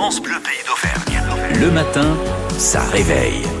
France Bleu Pays d'Auvergne. Le matin, ça réveille.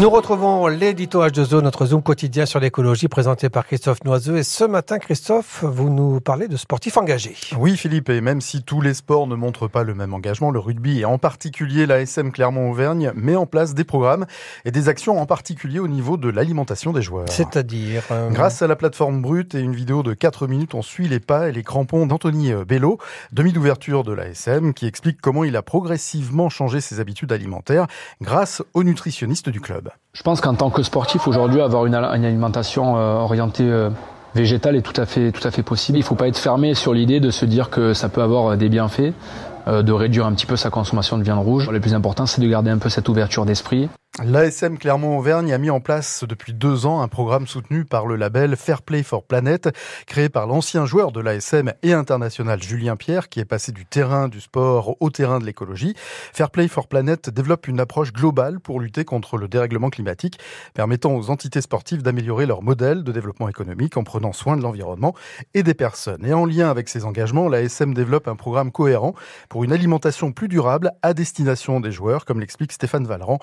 Nous retrouvons l'édito H2O, notre Zoom quotidien sur l'écologie présenté par Christophe Noiseux. Et ce matin, Christophe, vous nous parlez de sportifs engagés. Oui, Philippe, et même si tous les sports ne montrent pas le même engagement, le rugby et en particulier la SM Clermont-Auvergne met en place des programmes et des actions en particulier au niveau de l'alimentation des joueurs. C'est-à-dire euh, Grâce à la plateforme brute et une vidéo de 4 minutes, on suit les pas et les crampons d'Anthony euh, Bello, demi d'ouverture de la SM, qui explique comment il a progressivement changé ses habitudes alimentaires grâce au nutritionniste du club. Je pense qu'en tant que sportif aujourd'hui, avoir une, alimentation euh, orientée euh, végétale est tout à fait tout à fait possible. Il ne faut pas être fermé sur l'idée de se dire que ça peut avoir des bienfaits, euh, de réduire un petit peu sa consommation de viande rouge. Le plus important, c'est de garder un peu cette ouverture d'esprit. L'ASM Clermont-Auvergne a mis en place depuis deux ans un programme soutenu par le label Fair Play for Planet, créé par l'ancien joueur de l'ASM et international Julien Pierre, qui est passé du terrain du sport au terrain de l'écologie. Fair Play for Planet développe une approche globale pour lutter contre le dérèglement climatique, permettant aux entités sportives d'améliorer leur modèle de développement économique en prenant soin de l'environnement et des personnes. Et en lien avec ces engagements, l'ASM développe un programme cohérent pour une alimentation plus durable à destination des joueurs, comme l'explique Stéphane Valran,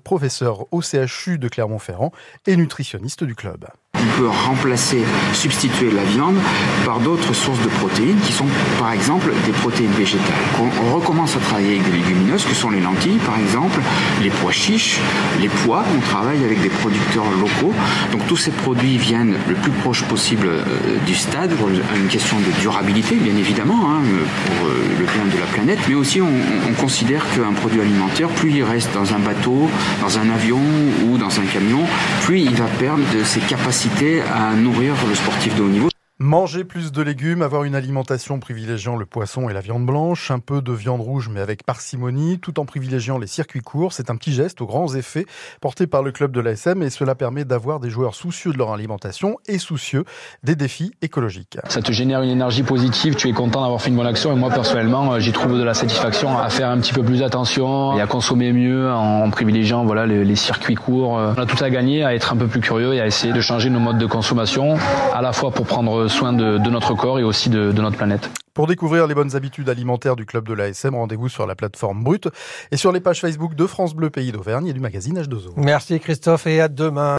professeur au CHU de Clermont-Ferrand et nutritionniste du club on peut remplacer, substituer la viande par d'autres sources de protéines qui sont par exemple des protéines végétales. On, recommence à travailler avec des légumineuses que sont les lentilles par exemple, les pois chiches, les pois, on travaille avec des producteurs locaux. Donc tous ces produits viennent le plus proche possible euh, du stade une question de durabilité bien évidemment, hein, pour euh, le bien de la planète, mais aussi on, on considère qu'un produit alimentaire, plus il reste dans un bateau, dans un avion ou dans un camion, plus il va perdre de ses capacités à nourrir le sportif de haut niveau. Manger plus de légumes, avoir une alimentation privilégiant le poisson et la viande blanche, un peu de viande rouge mais avec parcimonie, tout en privilégiant les circuits courts, c'est un petit geste aux grands effets porté par le club de l'ASM et cela permet d'avoir des joueurs soucieux de leur alimentation et soucieux des défis écologiques. Ça te génère une énergie positive, tu es content d'avoir fait une bonne action et moi personnellement euh, j'y trouve de la satisfaction à faire un petit peu plus attention et à consommer mieux en privilégiant voilà les, circuits courts. On a tout à gagner à être un peu plus curieux et à essayer de changer nos modes de consommation à la fois pour prendre soin de, notre corps et aussi de, notre planète. Pour découvrir les bonnes habitudes alimentaires du club de l'ASM, rendez-vous sur la plateforme Brute et sur les pages Facebook de France Bleu Pays d'Auvergne et du magazine H2O. Merci Christophe et à demain.